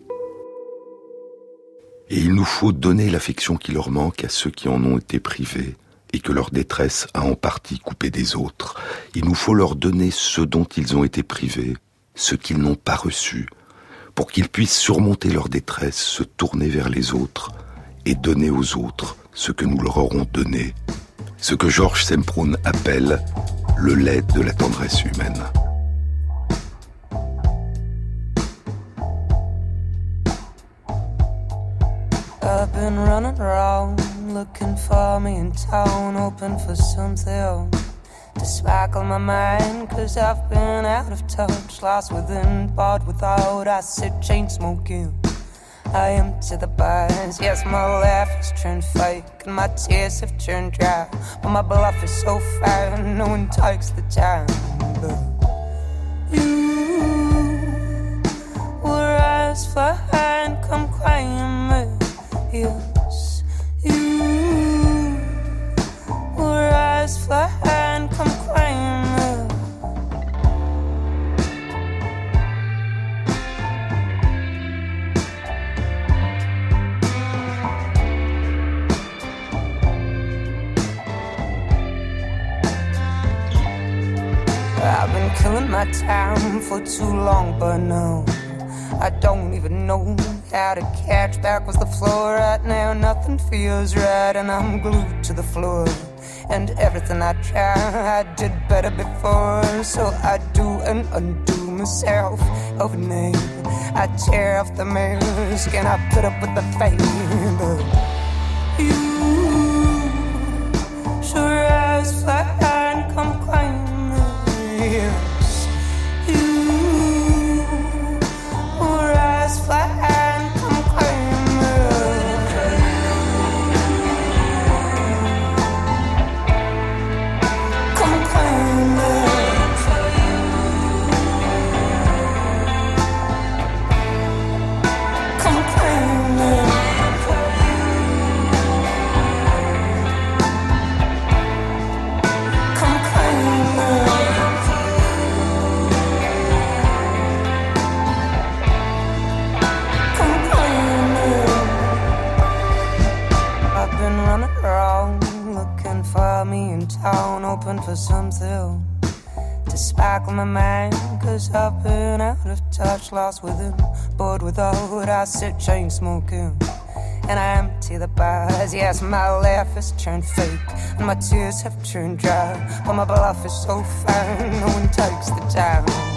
[SPEAKER 2] Et il nous faut donner l'affection qui leur manque à ceux qui en ont été privés et que leur détresse a en partie coupé des autres. Il nous faut leur donner ce dont ils ont été privés, ce qu'ils n'ont pas reçu, pour qu'ils puissent surmonter leur détresse, se tourner vers les autres et donner aux autres ce que nous leur aurons donné, ce que Georges Semprun appelle le lait de la tendresse humaine.
[SPEAKER 4] Looking for me in town, hoping for something to sparkle my mind. Cause I've been out of touch, lost within, bored without. I sit chain smoking. I am to the bars. Yes, my laugh has turned fake and my tears have turned dry. But my bluff is so fine, no one takes the time. But you were far and come crying me. Eyes fly and come crying. I've been killing my time for too long, but no. I don't even know how to catch back with the floor right now. Nothing feels right, and I'm glued to the floor. And everything I try, I did better before. So I do and undo myself overnight. I tear off the mask and I put up with the. But you sit chain smoking. And I empty the bars. Yes, my laugh has turned fake, and my tears have turned dry. But my bluff is so fine, no one takes the time.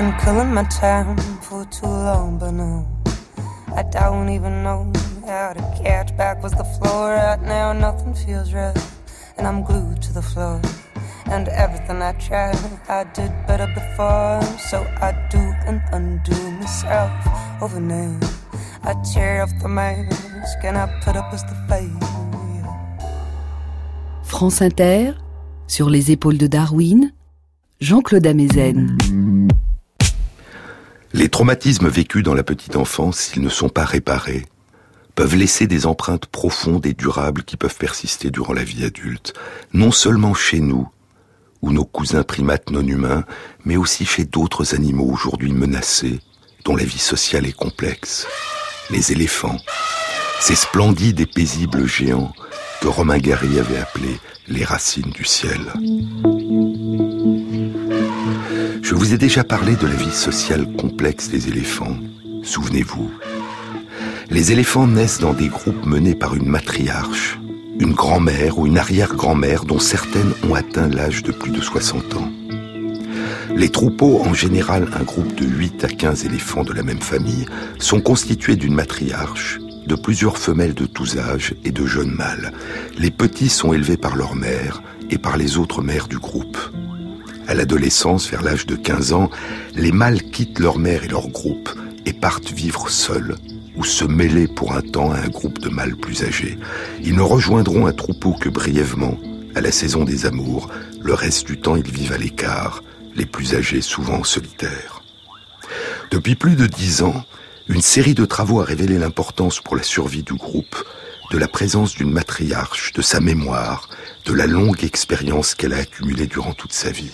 [SPEAKER 4] Been killing my time for too long, but no, I don't even know how to catch back with the floor. Right now, nothing feels right, and I'm glued to the floor. And everything I tried, I did better before. So I do and undo myself overnight. I tear off the mask and I put up with the face.
[SPEAKER 1] France Inter, sur les épaules de Darwin, Jean-Claude Amezen.
[SPEAKER 2] Les traumatismes vécus dans la petite enfance, s'ils ne sont pas réparés, peuvent laisser des empreintes profondes et durables qui peuvent persister durant la vie adulte, non seulement chez nous, ou nos cousins primates non humains, mais aussi chez d'autres animaux aujourd'hui menacés, dont la vie sociale est complexe. Les éléphants, ces splendides et paisibles géants que Romain Gary avait appelés les racines du ciel. Je vous ai déjà parlé de la vie sociale complexe des éléphants. Souvenez-vous. Les éléphants naissent dans des groupes menés par une matriarche, une grand-mère ou une arrière-grand-mère dont certaines ont atteint l'âge de plus de 60 ans. Les troupeaux, en général un groupe de 8 à 15 éléphants de la même famille, sont constitués d'une matriarche, de plusieurs femelles de tous âges et de jeunes mâles. Les petits sont élevés par leur mère et par les autres mères du groupe. À l'adolescence, vers l'âge de 15 ans, les mâles quittent leur mère et leur groupe et partent vivre seuls ou se mêler pour un temps à un groupe de mâles plus âgés. Ils ne rejoindront un troupeau que brièvement, à la saison des amours. Le reste du temps, ils vivent à l'écart, les plus âgés souvent solitaires. Depuis plus de dix ans, une série de travaux a révélé l'importance pour la survie du groupe de la présence d'une matriarche, de sa mémoire, de la longue expérience qu'elle a accumulée durant toute sa vie.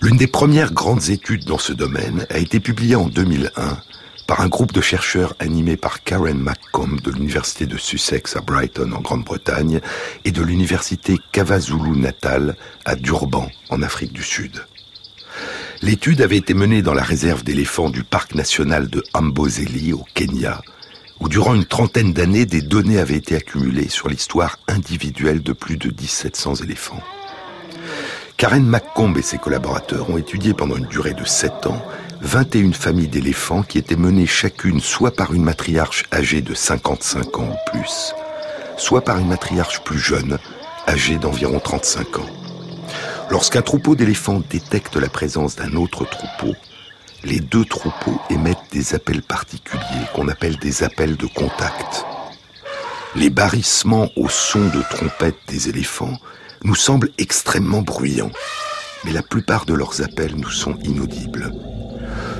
[SPEAKER 2] L'une des premières grandes études dans ce domaine a été publiée en 2001 par un groupe de chercheurs animé par Karen McComb de l'Université de Sussex à Brighton en Grande-Bretagne et de l'Université KwaZulu-Natal à Durban en Afrique du Sud. L'étude avait été menée dans la réserve d'éléphants du parc national de Amboseli au Kenya, où durant une trentaine d'années des données avaient été accumulées sur l'histoire individuelle de plus de 1700 éléphants. Karen McComb et ses collaborateurs ont étudié pendant une durée de 7 ans 21 familles d'éléphants qui étaient menées chacune soit par une matriarche âgée de 55 ans ou plus, soit par une matriarche plus jeune, âgée d'environ 35 ans. Lorsqu'un troupeau d'éléphants détecte la présence d'un autre troupeau, les deux troupeaux émettent des appels particuliers qu'on appelle des appels de contact. Les barrissements au son de trompette des éléphants nous semblent extrêmement bruyants, mais la plupart de leurs appels nous sont inaudibles.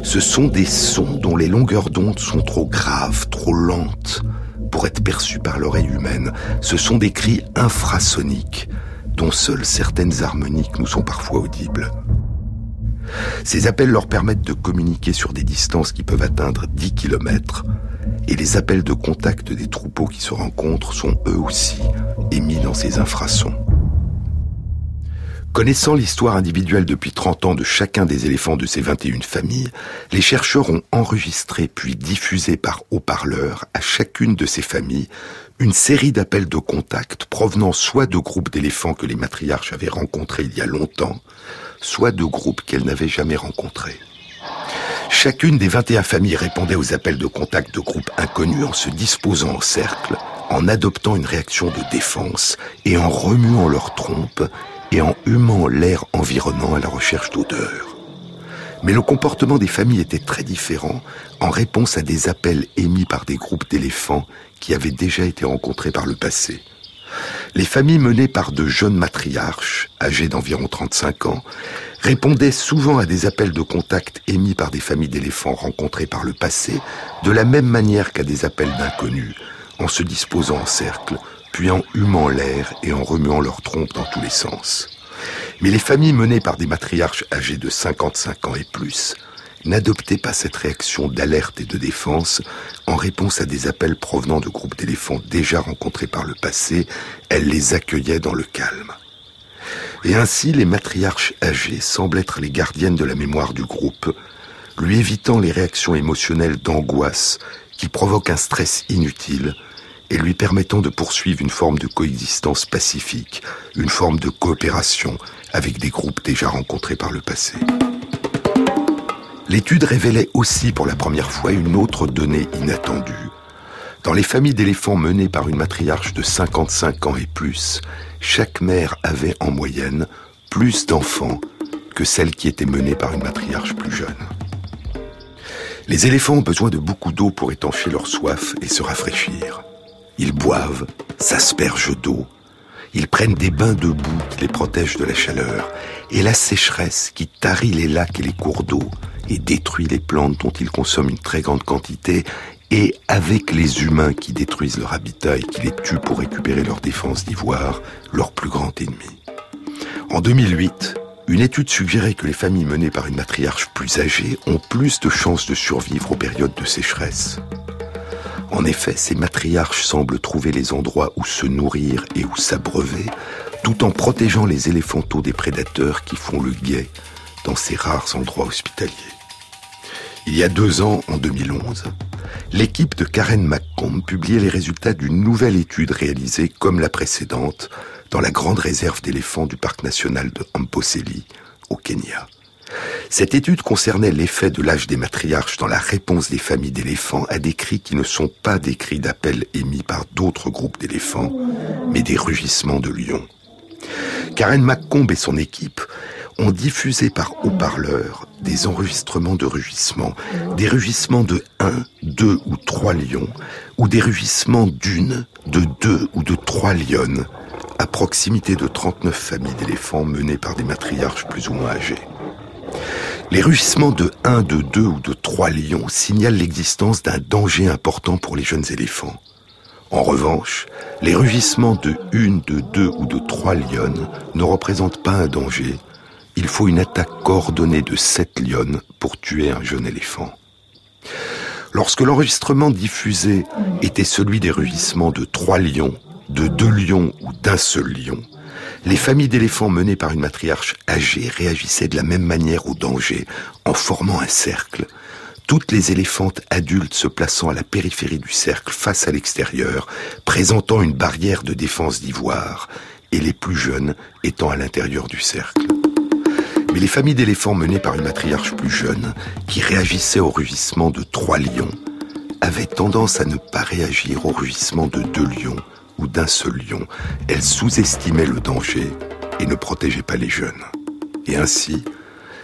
[SPEAKER 2] Ce sont des sons dont les longueurs d'onde sont trop graves, trop lentes pour être perçus par l'oreille humaine. Ce sont des cris infrasoniques dont seules certaines harmoniques nous sont parfois audibles. Ces appels leur permettent de communiquer sur des distances qui peuvent atteindre 10 km et les appels de contact des troupeaux qui se rencontrent sont eux aussi émis dans ces infrasons. Connaissant l'histoire individuelle depuis 30 ans de chacun des éléphants de ces 21 familles, les chercheurs ont enregistré puis diffusé par haut-parleurs à chacune de ces familles une série d'appels de contact provenant soit de groupes d'éléphants que les matriarches avaient rencontrés il y a longtemps, soit de groupes qu'elles n'avaient jamais rencontrés. Chacune des 21 familles répondait aux appels de contact de groupes inconnus en se disposant en cercle, en adoptant une réaction de défense et en remuant leurs trompes et en humant l'air environnant à la recherche d'odeurs. Mais le comportement des familles était très différent en réponse à des appels émis par des groupes d'éléphants qui avaient déjà été rencontrés par le passé. Les familles menées par de jeunes matriarches, âgées d'environ 35 ans, répondaient souvent à des appels de contact émis par des familles d'éléphants rencontrées par le passé, de la même manière qu'à des appels d'inconnus, en se disposant en cercle, puis en humant l'air et en remuant leurs trompes dans tous les sens. Mais les familles menées par des matriarches âgés de 55 ans et plus n'adoptaient pas cette réaction d'alerte et de défense en réponse à des appels provenant de groupes d'éléphants déjà rencontrés par le passé, elles les accueillaient dans le calme. Et ainsi, les matriarches âgées semblent être les gardiennes de la mémoire du groupe, lui évitant les réactions émotionnelles d'angoisse qui provoquent un stress inutile et lui permettant de poursuivre une forme de coexistence pacifique, une forme de coopération avec des groupes déjà rencontrés par le passé. L'étude révélait aussi pour la première fois une autre donnée inattendue. Dans les familles d'éléphants menées par une matriarche de 55 ans et plus, chaque mère avait en moyenne plus d'enfants que celle qui était menée par une matriarche plus jeune. Les éléphants ont besoin de beaucoup d'eau pour étancher leur soif et se rafraîchir. Ils boivent, s'aspergent d'eau, ils prennent des bains de boue qui les protègent de la chaleur, et la sécheresse qui tarit les lacs et les cours d'eau et détruit les plantes dont ils consomment une très grande quantité, et avec les humains qui détruisent leur habitat et qui les tuent pour récupérer leur défense d'ivoire, leur plus grand ennemi. En 2008, une étude suggérait que les familles menées par une matriarche plus âgée ont plus de chances de survivre aux périodes de sécheresse. En effet, ces matriarches semblent trouver les endroits où se nourrir et où s'abreuver, tout en protégeant les éléphantaux des prédateurs qui font le guet dans ces rares endroits hospitaliers. Il y a deux ans, en 2011, l'équipe de Karen McComb publiait les résultats d'une nouvelle étude réalisée comme la précédente dans la grande réserve d'éléphants du parc national de Amboseli, au Kenya. Cette étude concernait l'effet de l'âge des matriarches dans la réponse des familles d'éléphants à des cris qui ne sont pas des cris d'appel émis par d'autres groupes d'éléphants, mais des rugissements de lions. Karen McComb et son équipe ont diffusé par haut-parleurs des enregistrements de rugissements, des rugissements de un, deux ou trois lions, ou des rugissements d'une, de deux ou de trois lionnes, à proximité de 39 familles d'éléphants menées par des matriarches plus ou moins âgés. Les rugissements de 1, de 2 ou de 3 lions signalent l'existence d'un danger important pour les jeunes éléphants. En revanche, les rugissements de 1, de 2 ou de 3 lionnes ne représentent pas un danger. Il faut une attaque coordonnée de 7 lionnes pour tuer un jeune éléphant. Lorsque l'enregistrement diffusé était celui des rugissements de 3 lions, de 2 lions ou d'un seul lion, les familles d'éléphants menées par une matriarche âgée réagissaient de la même manière au danger, en formant un cercle. Toutes les éléphantes adultes se plaçant à la périphérie du cercle face à l'extérieur, présentant une barrière de défense d'ivoire, et les plus jeunes étant à l'intérieur du cercle. Mais les familles d'éléphants menées par une matriarche plus jeune, qui réagissaient au rugissement de trois lions, avaient tendance à ne pas réagir au rugissement de deux lions d'un seul lion, elle sous-estimait le danger et ne protégeait pas les jeunes. Et ainsi,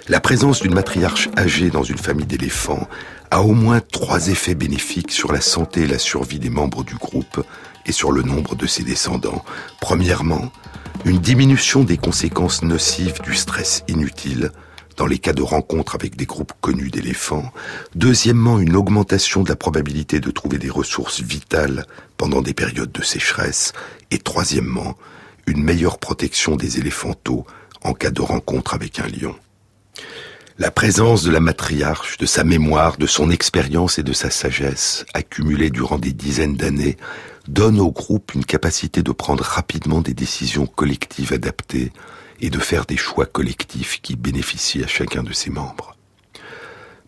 [SPEAKER 2] la présence d'une matriarche âgée dans une famille d'éléphants a au moins trois effets bénéfiques sur la santé et la survie des membres du groupe et sur le nombre de ses descendants. Premièrement, une diminution des conséquences nocives du stress inutile, dans les cas de rencontres avec des groupes connus d'éléphants. Deuxièmement, une augmentation de la probabilité de trouver des ressources vitales pendant des périodes de sécheresse. Et troisièmement, une meilleure protection des éléphantaux en cas de rencontre avec un lion. La présence de la matriarche, de sa mémoire, de son expérience et de sa sagesse, accumulée durant des dizaines d'années, donne au groupe une capacité de prendre rapidement des décisions collectives adaptées et de faire des choix collectifs qui bénéficient à chacun de ses membres.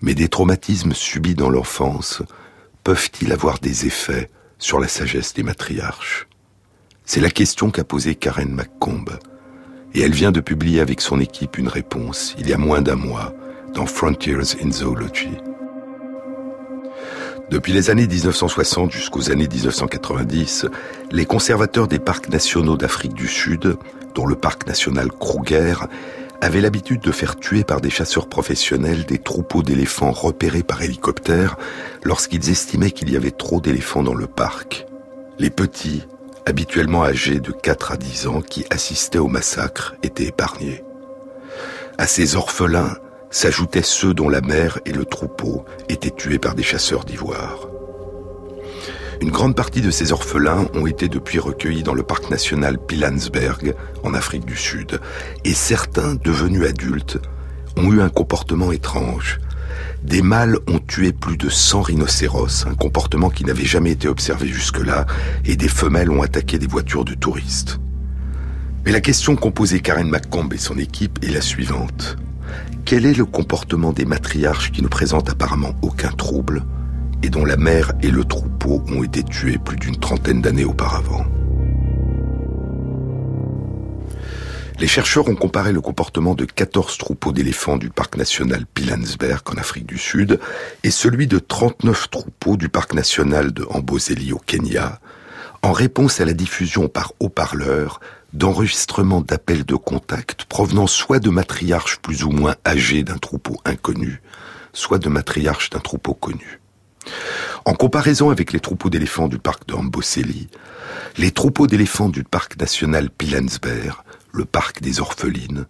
[SPEAKER 2] Mais des traumatismes subis dans l'enfance peuvent-ils avoir des effets sur la sagesse des matriarches? C'est la question qu'a posée Karen McComb. Et elle vient de publier avec son équipe une réponse, il y a moins d'un mois, dans Frontiers in Zoology. Depuis les années 1960 jusqu'aux années 1990, les conservateurs des parcs nationaux d'Afrique du Sud, dont le parc national Kruger, avaient l'habitude de faire tuer par des chasseurs professionnels des troupeaux d'éléphants repérés par hélicoptère lorsqu'ils estimaient qu'il y avait trop d'éléphants dans le parc. Les petits, habituellement âgés de 4 à 10 ans, qui assistaient au massacre, étaient épargnés. À ces orphelins s'ajoutaient ceux dont la mère et le troupeau étaient tués par des chasseurs d'ivoire. Une grande partie de ces orphelins ont été depuis recueillis dans le parc national Pilansberg, en Afrique du Sud, et certains, devenus adultes, ont eu un comportement étrange. Des mâles ont tué plus de 100 rhinocéros, un comportement qui n'avait jamais été observé jusque-là, et des femelles ont attaqué des voitures de touristes. Mais la question qu'ont posée Karen McComb et son équipe est la suivante. Quel est le comportement des matriarches qui ne présentent apparemment aucun trouble et dont la mère et le troupeau ont été tués plus d'une trentaine d'années auparavant? Les chercheurs ont comparé le comportement de 14 troupeaux d'éléphants du parc national Pilansberg en Afrique du Sud et celui de 39 troupeaux du parc national de Amboseli au Kenya en réponse à la diffusion par haut-parleur d'enregistrements d'appels de contact provenant soit de matriarches plus ou moins âgés d'un troupeau inconnu, soit de matriarches d'un troupeau connu. En comparaison avec les troupeaux d'éléphants du parc de les troupeaux d'éléphants du parc national Pilansberg, le parc des orphelines,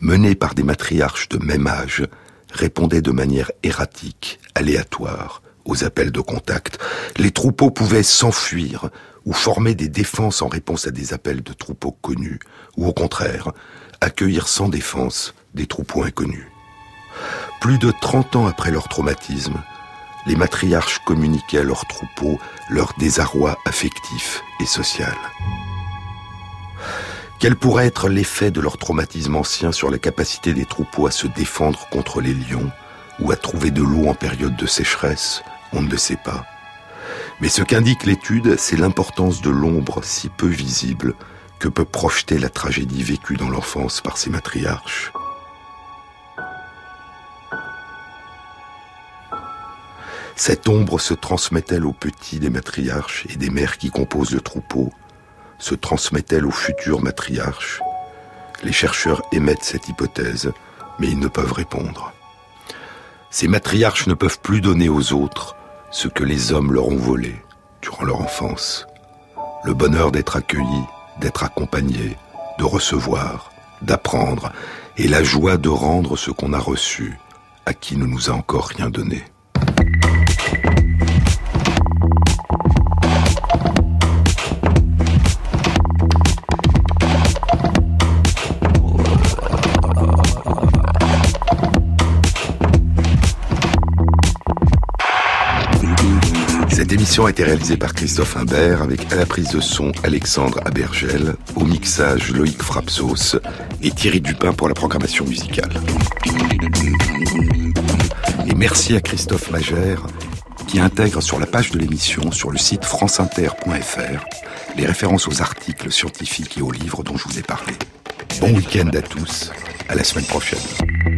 [SPEAKER 2] menés par des matriarches de même âge, répondaient de manière erratique, aléatoire, aux appels de contact. Les troupeaux pouvaient s'enfuir ou former des défenses en réponse à des appels de troupeaux connus, ou au contraire, accueillir sans défense des troupeaux inconnus. Plus de 30 ans après leur traumatisme, les matriarches communiquaient à leurs troupeaux leur désarroi affectif et social. Quel pourrait être l'effet de leur traumatisme ancien sur la capacité des troupeaux à se défendre contre les lions ou à trouver de l'eau en période de sécheresse? On ne le sait pas. Mais ce qu'indique l'étude, c'est l'importance de l'ombre si peu visible que peut projeter la tragédie vécue dans l'enfance par ces matriarches. Cette ombre se transmet-elle aux petits des matriarches et des mères qui composent le troupeau? Se transmet-elle aux futurs matriarches? Les chercheurs émettent cette hypothèse, mais ils ne peuvent répondre. Ces matriarches ne peuvent plus donner aux autres ce que les hommes leur ont volé durant leur enfance. Le bonheur d'être accueilli, d'être accompagné, de recevoir, d'apprendre, et la joie de rendre ce qu'on a reçu à qui ne nous a encore rien donné. A été réalisée par Christophe Imbert avec à la prise de son Alexandre Abergel, au mixage Loïc Frapsos et Thierry Dupin pour la programmation musicale. Et merci à Christophe Magère qui intègre sur la page de l'émission sur le site franceinter.fr les références aux articles scientifiques et aux livres dont je vous ai parlé. Bon week-end à tous, à la semaine prochaine.